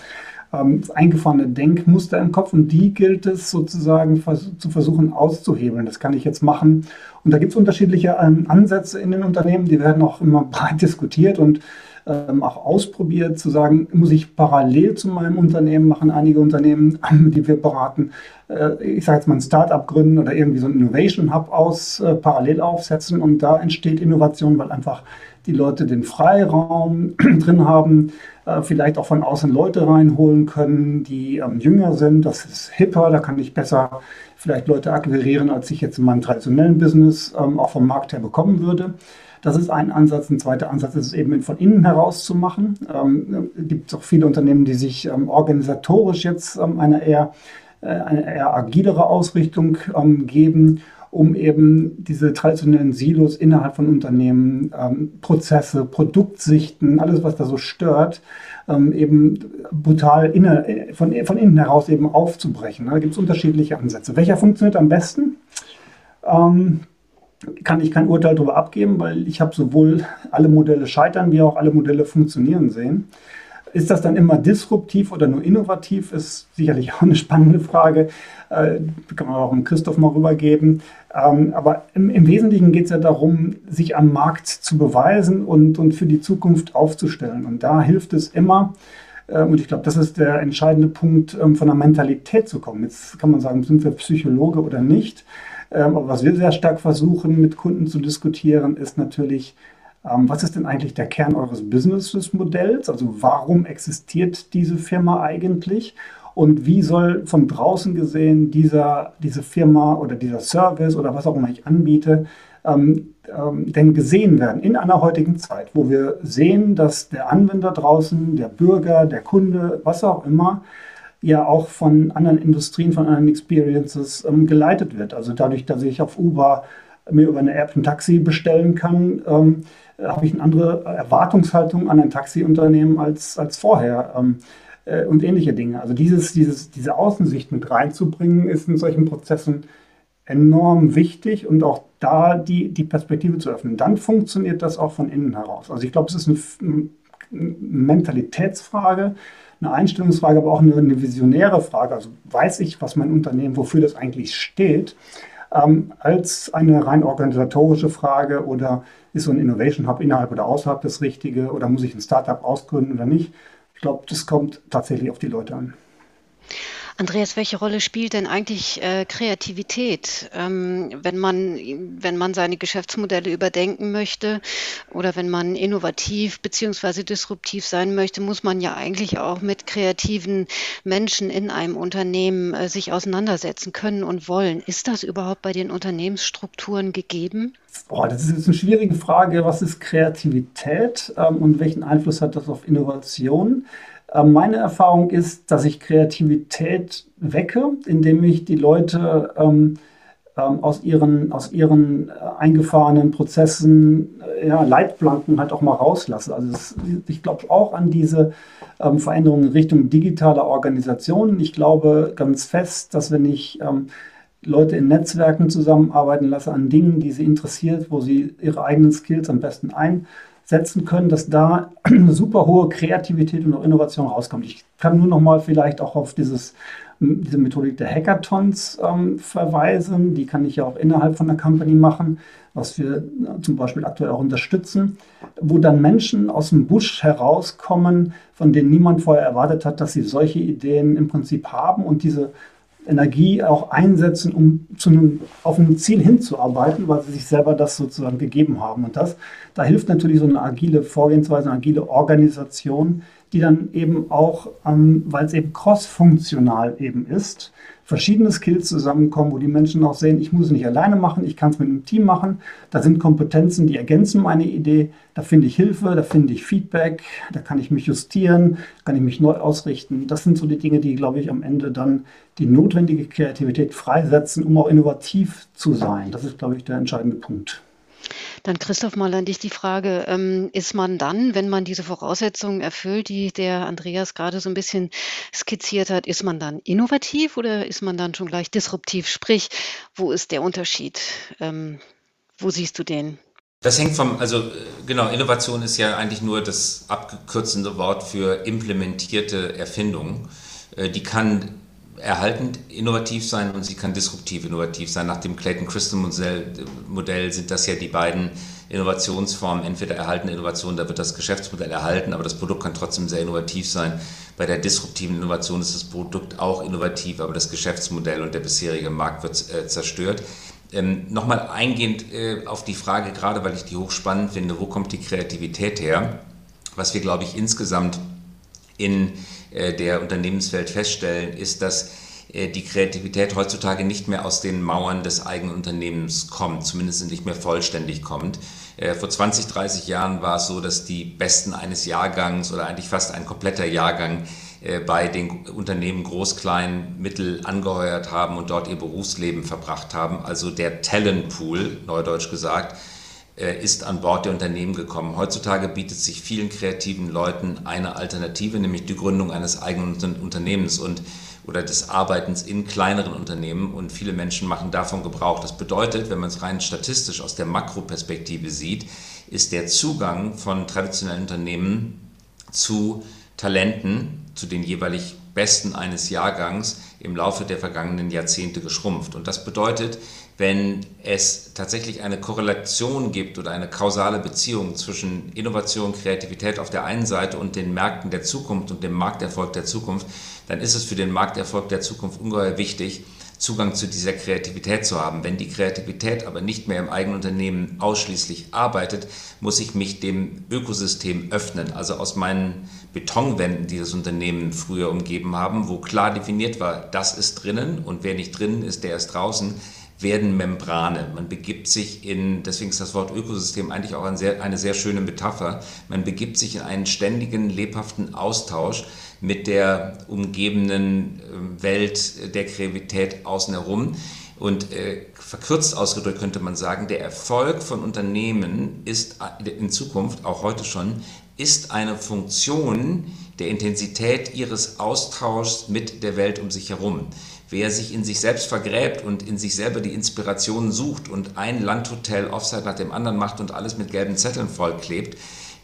ähm, eingefahrene Denkmuster im Kopf und die gilt es sozusagen vers zu versuchen auszuhebeln. Das kann ich jetzt machen. Und da gibt es unterschiedliche ähm, Ansätze in den Unternehmen, die werden auch immer breit diskutiert und ähm, auch ausprobiert, zu sagen, muss ich parallel zu meinem Unternehmen machen, einige Unternehmen, die wir beraten, äh, ich sage jetzt mal ein Startup gründen oder irgendwie so ein Innovation Hub aus äh, parallel aufsetzen und da entsteht Innovation, weil einfach die Leute den Freiraum drin haben, vielleicht auch von außen Leute reinholen können, die ähm, jünger sind. Das ist hipper, da kann ich besser vielleicht Leute akquirieren, als ich jetzt in meinem traditionellen Business ähm, auch vom Markt her bekommen würde. Das ist ein Ansatz. Ein zweiter Ansatz ist es eben von innen heraus zu machen. Ähm, es gibt auch viele Unternehmen, die sich ähm, organisatorisch jetzt ähm, eine, eher, äh, eine eher agilere Ausrichtung ähm, geben um eben diese traditionellen Silos innerhalb von Unternehmen, ähm, Prozesse, Produktsichten, alles, was da so stört, ähm, eben brutal inne, von, von innen heraus eben aufzubrechen. Da gibt es unterschiedliche Ansätze. Welcher funktioniert am besten? Ähm, kann ich kein Urteil darüber abgeben, weil ich habe sowohl alle Modelle scheitern wie auch alle Modelle funktionieren sehen. Ist das dann immer disruptiv oder nur innovativ, ist sicherlich auch eine spannende Frage. Äh, kann man auch dem Christoph mal rübergeben. Ähm, aber im, im Wesentlichen geht es ja darum, sich am Markt zu beweisen und, und für die Zukunft aufzustellen. Und da hilft es immer, äh, und ich glaube, das ist der entscheidende Punkt, ähm, von der Mentalität zu kommen. Jetzt kann man sagen, sind wir Psychologe oder nicht. Ähm, aber was wir sehr stark versuchen, mit Kunden zu diskutieren, ist natürlich, ähm, was ist denn eigentlich der Kern eures Business-Modells? Also warum existiert diese Firma eigentlich? Und wie soll von draußen gesehen dieser, diese Firma oder dieser Service oder was auch immer ich anbiete, ähm, ähm, denn gesehen werden in einer heutigen Zeit, wo wir sehen, dass der Anwender draußen, der Bürger, der Kunde, was auch immer, ja auch von anderen Industrien, von anderen Experiences ähm, geleitet wird. Also dadurch, dass ich auf Uber mir über eine App ein Taxi bestellen kann, ähm, habe ich eine andere Erwartungshaltung an ein Taxiunternehmen als, als vorher ähm, äh, und ähnliche Dinge. Also dieses, dieses, diese Außensicht mit reinzubringen, ist in solchen Prozessen enorm wichtig und auch da die, die Perspektive zu öffnen. Dann funktioniert das auch von innen heraus. Also ich glaube, es ist eine, eine Mentalitätsfrage, eine Einstellungsfrage, aber auch eine, eine, visionäre Frage. Also weiß ich, was mein Unternehmen, wofür das eigentlich steht, ähm, als eine rein organisatorische Frage oder ist so ein Innovation Hub innerhalb oder außerhalb das Richtige oder muss ich ein Startup ausgründen oder nicht? Ich glaube, das kommt tatsächlich auf die Leute an. Andreas, welche Rolle spielt denn eigentlich äh, Kreativität, ähm, wenn man, wenn man seine Geschäftsmodelle überdenken möchte oder wenn man innovativ beziehungsweise disruptiv sein möchte, muss man ja eigentlich auch mit kreativen Menschen in einem Unternehmen äh, sich auseinandersetzen können und wollen. Ist das überhaupt bei den Unternehmensstrukturen gegeben? Boah, das ist eine schwierige Frage. Was ist Kreativität ähm, und welchen Einfluss hat das auf Innovation? Ähm, meine Erfahrung ist, dass ich Kreativität wecke, indem ich die Leute ähm, ähm, aus ihren, aus ihren äh, eingefahrenen Prozessen, äh, ja, Leitplanken halt auch mal rauslasse. Also es, ich glaube auch an diese ähm, Veränderungen in Richtung digitaler Organisationen. Ich glaube ganz fest, dass wenn ich ähm, Leute in Netzwerken zusammenarbeiten lasse an Dingen, die sie interessiert, wo sie ihre eigenen Skills am besten ein setzen können, dass da eine super hohe Kreativität und auch Innovation rauskommt. Ich kann nur noch mal vielleicht auch auf dieses, diese Methodik der Hackathons ähm, verweisen. Die kann ich ja auch innerhalb von der Company machen, was wir äh, zum Beispiel aktuell auch unterstützen, wo dann Menschen aus dem Busch herauskommen, von denen niemand vorher erwartet hat, dass sie solche Ideen im Prinzip haben und diese Energie auch einsetzen, um zu einem, auf ein Ziel hinzuarbeiten, weil sie sich selber das sozusagen gegeben haben. Und das, da hilft natürlich so eine agile Vorgehensweise, eine agile Organisation, die dann eben auch, ähm, weil es eben cross-funktional eben ist, verschiedene Skills zusammenkommen, wo die Menschen auch sehen, ich muss es nicht alleine machen, ich kann es mit einem Team machen. Da sind Kompetenzen, die ergänzen meine Idee. Da finde ich Hilfe, da finde ich Feedback, da kann ich mich justieren, kann ich mich neu ausrichten. Das sind so die Dinge, die, glaube ich, am Ende dann die notwendige Kreativität freisetzen, um auch innovativ zu sein. Das ist, glaube ich, der entscheidende Punkt. Dann Christoph, mal an dich die Frage, ähm, ist man dann, wenn man diese Voraussetzungen erfüllt, die der Andreas gerade so ein bisschen skizziert hat, ist man dann innovativ oder ist man dann schon gleich disruptiv? Sprich, wo ist der Unterschied? Ähm, wo siehst du den? Das hängt vom, also äh, genau, Innovation ist ja eigentlich nur das abgekürzende Wort für implementierte Erfindung. Äh, die kann erhaltend innovativ sein und sie kann disruptiv innovativ sein. Nach dem Clayton Crystal Modell sind das ja die beiden Innovationsformen, entweder erhaltene Innovation, da wird das Geschäftsmodell erhalten, aber das Produkt kann trotzdem sehr innovativ sein. Bei der disruptiven Innovation ist das Produkt auch innovativ, aber das Geschäftsmodell und der bisherige Markt wird äh, zerstört. Ähm, Nochmal eingehend äh, auf die Frage, gerade weil ich die hochspannend finde, wo kommt die Kreativität her? Was wir, glaube ich, insgesamt in äh, der Unternehmenswelt feststellen, ist, dass äh, die Kreativität heutzutage nicht mehr aus den Mauern des eigenen Unternehmens kommt, zumindest nicht mehr vollständig kommt. Äh, vor 20, 30 Jahren war es so, dass die Besten eines Jahrgangs oder eigentlich fast ein kompletter Jahrgang bei den Unternehmen Groß, Klein, Mittel angeheuert haben und dort ihr Berufsleben verbracht haben. Also der Talentpool, neudeutsch gesagt, ist an Bord der Unternehmen gekommen. Heutzutage bietet sich vielen kreativen Leuten eine Alternative, nämlich die Gründung eines eigenen Unternehmens und oder des Arbeitens in kleineren Unternehmen und viele Menschen machen davon Gebrauch. Das bedeutet, wenn man es rein statistisch aus der Makroperspektive sieht, ist der Zugang von traditionellen Unternehmen zu Talenten, zu den jeweilig Besten eines Jahrgangs im Laufe der vergangenen Jahrzehnte geschrumpft. Und das bedeutet, wenn es tatsächlich eine Korrelation gibt oder eine kausale Beziehung zwischen Innovation, Kreativität auf der einen Seite und den Märkten der Zukunft und dem Markterfolg der Zukunft, dann ist es für den Markterfolg der Zukunft ungeheuer wichtig, Zugang zu dieser Kreativität zu haben. Wenn die Kreativität aber nicht mehr im eigenen Unternehmen ausschließlich arbeitet, muss ich mich dem Ökosystem öffnen. Also aus meinen Betonwänden, die das Unternehmen früher umgeben haben, wo klar definiert war, das ist drinnen und wer nicht drinnen ist, der ist draußen, werden Membrane. Man begibt sich in, deswegen ist das Wort Ökosystem eigentlich auch ein sehr, eine sehr schöne Metapher, man begibt sich in einen ständigen, lebhaften Austausch mit der umgebenden ähm, Welt der Kreativität außen herum. Und äh, verkürzt ausgedrückt könnte man sagen, der Erfolg von Unternehmen ist äh, in Zukunft, auch heute schon, ist eine Funktion der Intensität ihres Austauschs mit der Welt um sich herum. Wer sich in sich selbst vergräbt und in sich selber die Inspirationen sucht und ein Landhotel Offside nach dem anderen macht und alles mit gelben Zetteln vollklebt,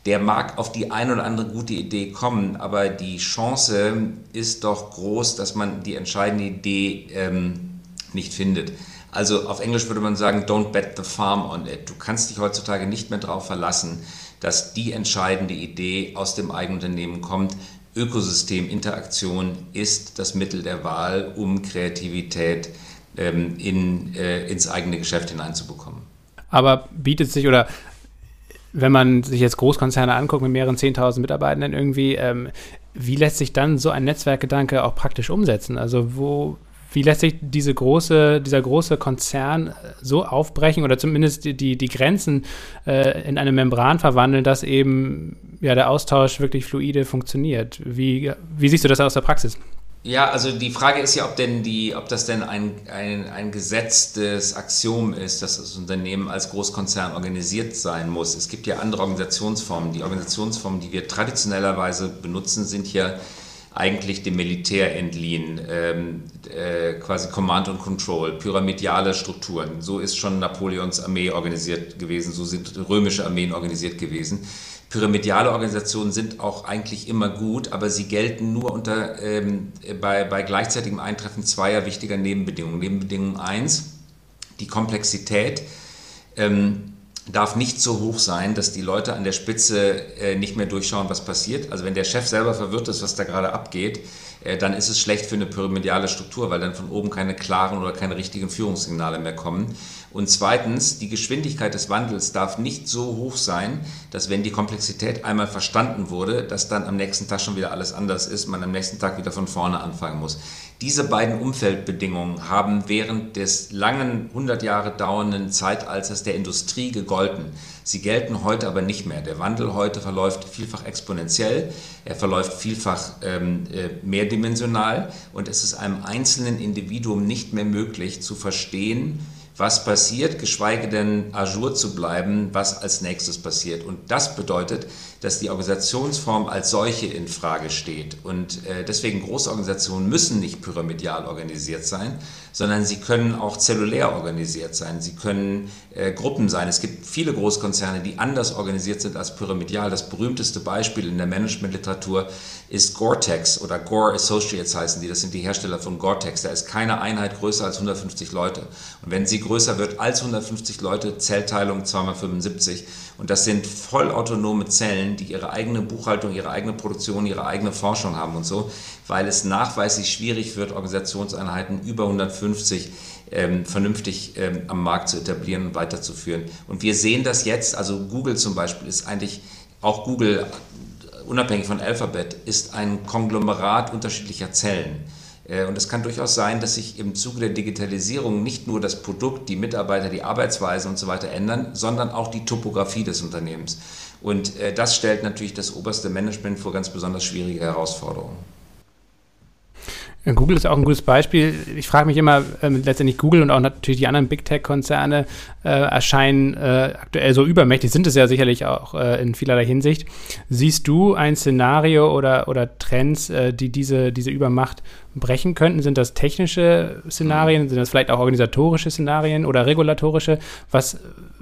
der mag auf die ein oder andere gute Idee kommen, aber die Chance ist doch groß, dass man die entscheidende Idee ähm, nicht findet. Also auf Englisch würde man sagen, don't bet the farm on it. Du kannst dich heutzutage nicht mehr darauf verlassen, dass die entscheidende Idee aus dem eigenen Unternehmen kommt. Ökosysteminteraktion ist das Mittel der Wahl, um Kreativität ähm, in, äh, ins eigene Geschäft hineinzubekommen. Aber bietet sich oder wenn man sich jetzt Großkonzerne anguckt mit mehreren 10.000 Mitarbeitenden irgendwie, ähm, wie lässt sich dann so ein Netzwerkgedanke auch praktisch umsetzen? Also wo, wie lässt sich diese große, dieser große Konzern so aufbrechen oder zumindest die, die, die Grenzen äh, in eine Membran verwandeln, dass eben ja, der Austausch wirklich fluide funktioniert? Wie, wie siehst du das aus der Praxis? Ja, also die Frage ist ja, ob, denn die, ob das denn ein, ein, ein gesetztes Axiom ist, dass das Unternehmen als Großkonzern organisiert sein muss. Es gibt ja andere Organisationsformen. Die Organisationsformen, die wir traditionellerweise benutzen, sind ja eigentlich dem Militär entliehen, ähm, äh, quasi Command and Control, pyramidale Strukturen. So ist schon Napoleons Armee organisiert gewesen, so sind römische Armeen organisiert gewesen. Pyramidale Organisationen sind auch eigentlich immer gut, aber sie gelten nur unter, ähm, bei, bei gleichzeitigem Eintreffen zweier wichtiger Nebenbedingungen. Nebenbedingung 1, die Komplexität ähm, darf nicht so hoch sein, dass die Leute an der Spitze äh, nicht mehr durchschauen, was passiert. Also wenn der Chef selber verwirrt ist, was da gerade abgeht, äh, dann ist es schlecht für eine pyramidale Struktur, weil dann von oben keine klaren oder keine richtigen Führungssignale mehr kommen. Und zweitens, die Geschwindigkeit des Wandels darf nicht so hoch sein, dass wenn die Komplexität einmal verstanden wurde, dass dann am nächsten Tag schon wieder alles anders ist, man am nächsten Tag wieder von vorne anfangen muss. Diese beiden Umfeldbedingungen haben während des langen 100 Jahre dauernden Zeitalters der Industrie gegolten. Sie gelten heute aber nicht mehr. Der Wandel heute verläuft vielfach exponentiell, er verläuft vielfach ähm, äh, mehrdimensional und es ist einem einzelnen Individuum nicht mehr möglich zu verstehen, was passiert, geschweige denn ajour zu bleiben, was als nächstes passiert. Und das bedeutet, dass die Organisationsform als solche in Frage steht. Und äh, deswegen große Organisationen müssen nicht pyramidal organisiert sein, sondern sie können auch zellulär organisiert sein. Sie können äh, Gruppen sein. Es gibt viele Großkonzerne, die anders organisiert sind als pyramidal. Das berühmteste Beispiel in der Managementliteratur ist Gore-Tex oder Gore Associates heißen die. Das sind die Hersteller von Gore-Tex. Da ist keine Einheit größer als 150 Leute. Und wenn sie größer wird als 150 Leute, Zellteilung 2x75. Und das sind vollautonome Zellen, die ihre eigene Buchhaltung, ihre eigene Produktion, ihre eigene Forschung haben und so, weil es nachweislich schwierig wird, Organisationseinheiten über 150 ähm, vernünftig ähm, am Markt zu etablieren und weiterzuführen. Und wir sehen das jetzt, also Google zum Beispiel ist eigentlich, auch Google, unabhängig von Alphabet, ist ein Konglomerat unterschiedlicher Zellen. Äh, und es kann durchaus sein, dass sich im Zuge der Digitalisierung nicht nur das Produkt, die Mitarbeiter, die Arbeitsweise und so weiter ändern, sondern auch die Topografie des Unternehmens. Und äh, das stellt natürlich das oberste Management vor ganz besonders schwierige Herausforderungen. Google ist auch ein gutes Beispiel. Ich frage mich immer, ähm, letztendlich Google und auch natürlich die anderen Big Tech-Konzerne äh, erscheinen äh, aktuell so übermächtig, sind es ja sicherlich auch äh, in vielerlei Hinsicht. Siehst du ein Szenario oder, oder Trends, äh, die diese, diese Übermacht brechen könnten? Sind das technische Szenarien? Sind das vielleicht auch organisatorische Szenarien oder regulatorische? Was,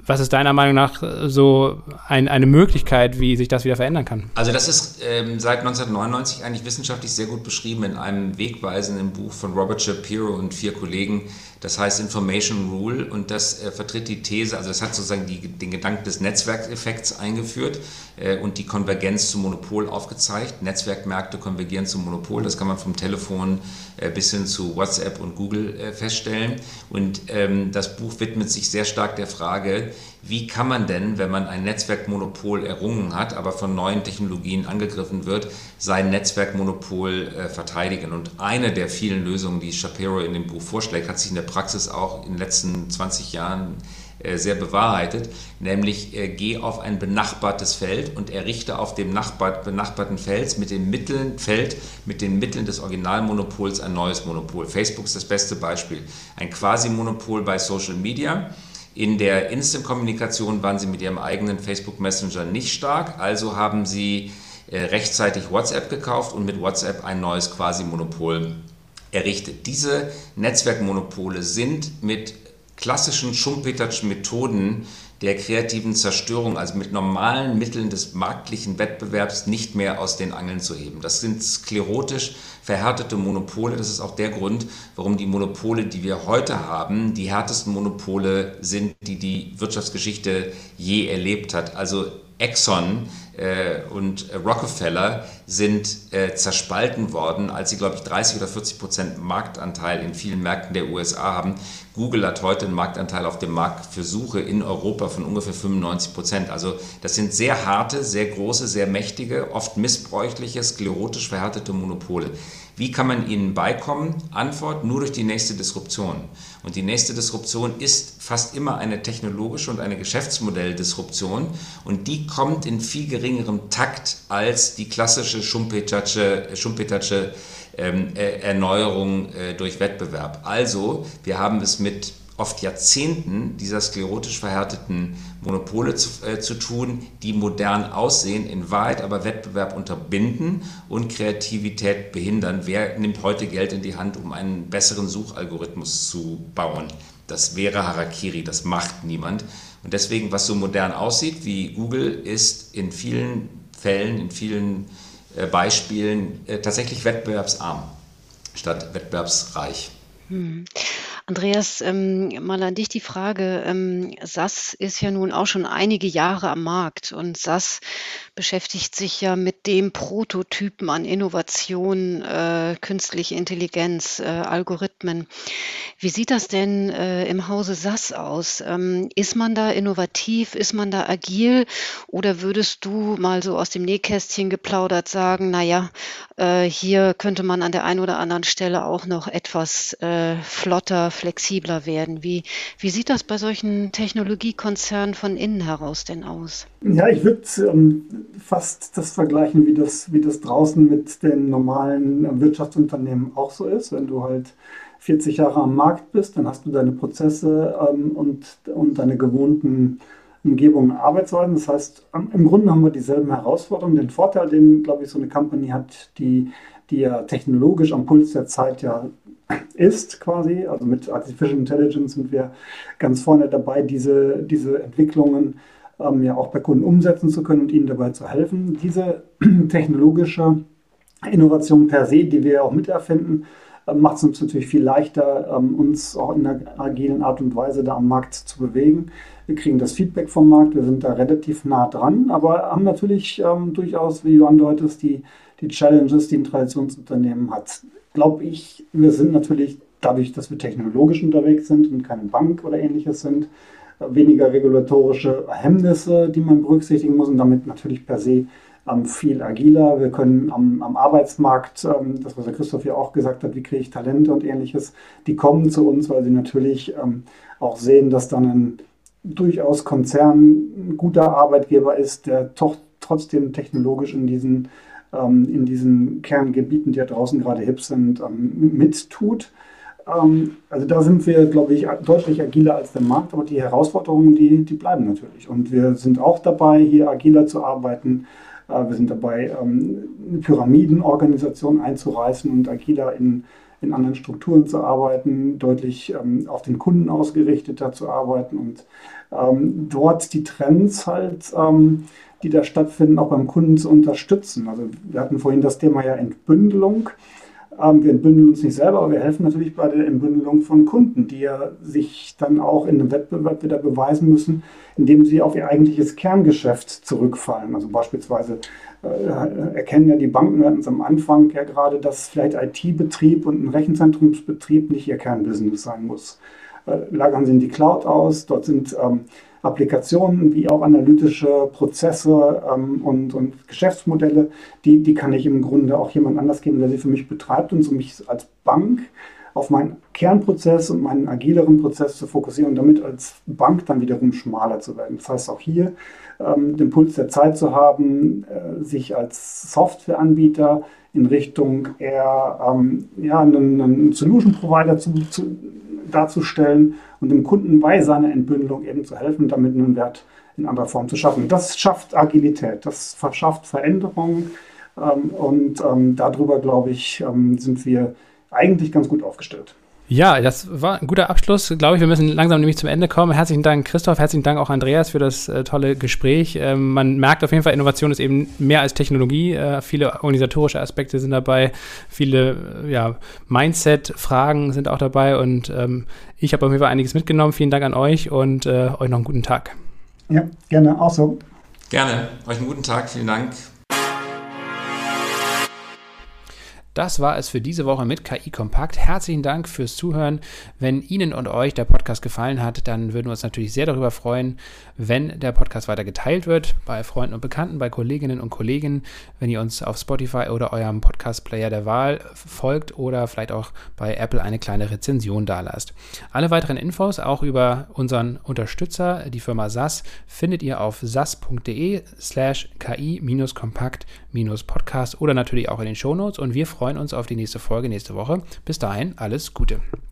Was ist deiner Meinung nach so ein, eine Möglichkeit, wie sich das wieder verändern kann? Also das ist ähm, seit 1999 eigentlich wissenschaftlich sehr gut beschrieben in einem wegweisenden Buch von Robert Shapiro und vier Kollegen, das heißt Information Rule und das äh, vertritt die These, also das hat sozusagen die, den Gedanken des Netzwerkeffekts eingeführt äh, und die Konvergenz zum Monopol aufgezeigt. Netzwerkmärkte konvergieren zum Monopol, das kann man vom Telefon äh, bis hin zu WhatsApp und Google äh, feststellen. Und ähm, das Buch widmet sich sehr stark der Frage, wie kann man denn, wenn man ein Netzwerkmonopol errungen hat, aber von neuen Technologien angegriffen wird, sein Netzwerkmonopol äh, verteidigen? Und eine der vielen Lösungen, die Shapiro in dem Buch vorschlägt, hat sich in der Praxis auch in den letzten 20 Jahren äh, sehr bewahrheitet, nämlich äh, geh auf ein benachbartes Feld und errichte auf dem Nachbar, benachbarten Feld mit den Mitteln, Feld mit den Mitteln des Originalmonopols ein neues Monopol. Facebook ist das beste Beispiel. Ein Quasi-Monopol bei Social Media. In der Instant-Kommunikation waren sie mit ihrem eigenen Facebook Messenger nicht stark, also haben sie äh, rechtzeitig WhatsApp gekauft und mit WhatsApp ein neues Quasi-Monopol errichtet. Diese Netzwerkmonopole sind mit klassischen Schumpeterschen Methoden der kreativen Zerstörung, also mit normalen Mitteln des marktlichen Wettbewerbs nicht mehr aus den Angeln zu heben. Das sind sklerotisch verhärtete Monopole. Das ist auch der Grund, warum die Monopole, die wir heute haben, die härtesten Monopole sind, die die Wirtschaftsgeschichte je erlebt hat. Also Exxon und Rockefeller sind äh, zerspalten worden, als sie, glaube ich, 30 oder 40 Prozent Marktanteil in vielen Märkten der USA haben. Google hat heute einen Marktanteil auf dem Markt für Suche in Europa von ungefähr 95 Prozent. Also das sind sehr harte, sehr große, sehr mächtige, oft missbräuchliche, sklerotisch verhärtete Monopole. Wie kann man ihnen beikommen? Antwort nur durch die nächste Disruption. Und die nächste Disruption ist fast immer eine technologische und eine Geschäftsmodelldisruption. Und die kommt in viel geringerem Takt als die klassische Schumpetersche, Schumpetersche ähm, äh, Erneuerung äh, durch Wettbewerb. Also, wir haben es mit oft Jahrzehnten dieser sklerotisch verhärteten Monopole zu, äh, zu, tun, die modern aussehen, in Wahrheit aber Wettbewerb unterbinden und Kreativität behindern. Wer nimmt heute Geld in die Hand, um einen besseren Suchalgorithmus zu bauen? Das wäre Harakiri, das macht niemand. Und deswegen, was so modern aussieht wie Google, ist in vielen Fällen, in vielen äh, Beispielen äh, tatsächlich wettbewerbsarm statt wettbewerbsreich. Hm. Andreas, ähm, mal an dich die Frage. Ähm, SAS ist ja nun auch schon einige Jahre am Markt und SAS beschäftigt sich ja mit dem Prototypen an Innovation, äh, künstliche Intelligenz, äh, Algorithmen. Wie sieht das denn äh, im Hause SAS aus? Ähm, ist man da innovativ? Ist man da agil? Oder würdest du mal so aus dem Nähkästchen geplaudert sagen, naja, äh, hier könnte man an der einen oder anderen Stelle auch noch etwas äh, flotter, flexibler werden. Wie, wie sieht das bei solchen Technologiekonzernen von innen heraus denn aus? Ja, ich würde ähm, fast das vergleichen, wie das, wie das draußen mit den normalen Wirtschaftsunternehmen auch so ist. Wenn du halt 40 Jahre am Markt bist, dann hast du deine Prozesse ähm, und, und deine gewohnten Umgebungen, Arbeitsweisen. Das heißt, im Grunde haben wir dieselben Herausforderungen. Den Vorteil, den, glaube ich, so eine Company hat, die, die ja technologisch am Puls der Zeit ja ist quasi. Also mit Artificial Intelligence sind wir ganz vorne dabei, diese, diese Entwicklungen ähm, ja auch bei Kunden umsetzen zu können und ihnen dabei zu helfen. Diese technologische Innovation per se, die wir auch miterfinden, äh, macht es uns natürlich viel leichter, ähm, uns auch in einer agilen Art und Weise da am Markt zu bewegen. Wir kriegen das Feedback vom Markt, wir sind da relativ nah dran, aber haben natürlich ähm, durchaus, wie du andeutest, die, die Challenges, die ein Traditionsunternehmen hat glaube ich, wir sind natürlich dadurch, dass wir technologisch unterwegs sind und keine Bank oder ähnliches sind, weniger regulatorische Hemmnisse, die man berücksichtigen muss und damit natürlich per se ähm, viel agiler. Wir können am, am Arbeitsmarkt, ähm, das was der Christoph ja auch gesagt hat, wie kriege ich Talente und ähnliches, die kommen zu uns, weil sie natürlich ähm, auch sehen, dass dann ein durchaus Konzern ein guter Arbeitgeber ist, der trotzdem technologisch in diesen in diesen Kerngebieten, die ja draußen gerade hip sind, ähm, mittut. Ähm, also da sind wir, glaube ich, deutlich agiler als der Markt, aber die Herausforderungen, die, die bleiben natürlich. Und wir sind auch dabei, hier agiler zu arbeiten, Äh, wir sind dabei, ähm, eine Pyramidenorganisation einzureißen und agiler in, in anderen Strukturen zu arbeiten, deutlich ähm, auf den Kunden ausgerichteter zu arbeiten und ähm, dort die Trends halt, ähm, die da stattfinden, auch beim Kunden zu unterstützen. Also wir hatten vorhin das Thema ja Entbündelung. Ähm, wir entbündeln uns nicht selber, aber wir helfen natürlich bei der Entbündelung von Kunden, die ja sich dann auch in einem Wettbewerb wieder beweisen müssen, indem sie auf ihr eigentliches Kerngeschäft zurückfallen. Also beispielsweise äh, erkennen ja die Banken, wir am Anfang ja gerade, dass vielleicht IT-Betrieb und ein Rechenzentrumsbetrieb nicht ihr Kernbusiness sein muss. Äh, lagern sie in die Cloud aus, dort sind ähm, Applikationen wie auch analytische Prozesse ähm, und, und, Geschäftsmodelle, die, die kann ich im Grunde auch jemand anders geben, der sie für mich betreibt und so mich als Bank auf meinen Kernprozess und meinen agileren Prozess zu fokussieren und damit als Bank dann wiederum schmaler zu werden. Das heißt auch hier ähm, den Puls der Zeit zu haben, äh, sich als Softwareanbieter in Richtung eher ähm, ja, einen, einen Solution Provider zu, zu, darzustellen und dem Kunden bei seiner Entbündelung eben zu helfen, damit einen Wert in anderer Form zu schaffen. Das schafft Agilität, das verschafft Veränderung ähm, und ähm, darüber, glaube ich, ähm, sind wir eigentlich ganz gut aufgestellt. Ja, das war ein guter Abschluss. Glaube ich, wir müssen langsam nämlich zum Ende kommen. Herzlichen Dank, Christoph. Herzlichen Dank auch, Andreas, für das äh, tolle Gespräch. Ähm, man merkt auf jeden Fall, Innovation ist eben mehr als Technologie. Äh, viele organisatorische Aspekte sind dabei. Viele äh, ja, Mindset-Fragen sind auch dabei. Und ähm, ich habe auf jeden Fall einiges mitgenommen. Vielen Dank an euch und äh, euch noch einen guten Tag. Ja, gerne. Auch so. Gerne. Euch einen guten Tag. Vielen Dank. Das war es für diese Woche mit KI Kompakt. Herzlichen Dank fürs Zuhören. Wenn Ihnen und euch der Podcast gefallen hat, dann würden wir uns natürlich sehr darüber freuen, wenn der Podcast weiter geteilt wird bei Freunden und Bekannten, bei Kolleginnen und Kollegen, wenn ihr uns auf Spotify oder eurem Podcast-Player der Wahl folgt oder vielleicht auch bei Apple eine kleine Rezension dalasst. Alle weiteren Infos auch über unseren Unterstützer, die Firma SAS, findet ihr auf sas.de slash ki-kompakt-podcast oder natürlich auch in den Shownotes und wir freuen uns auf die nächste Folge nächste Woche. Bis dahin, alles Gute.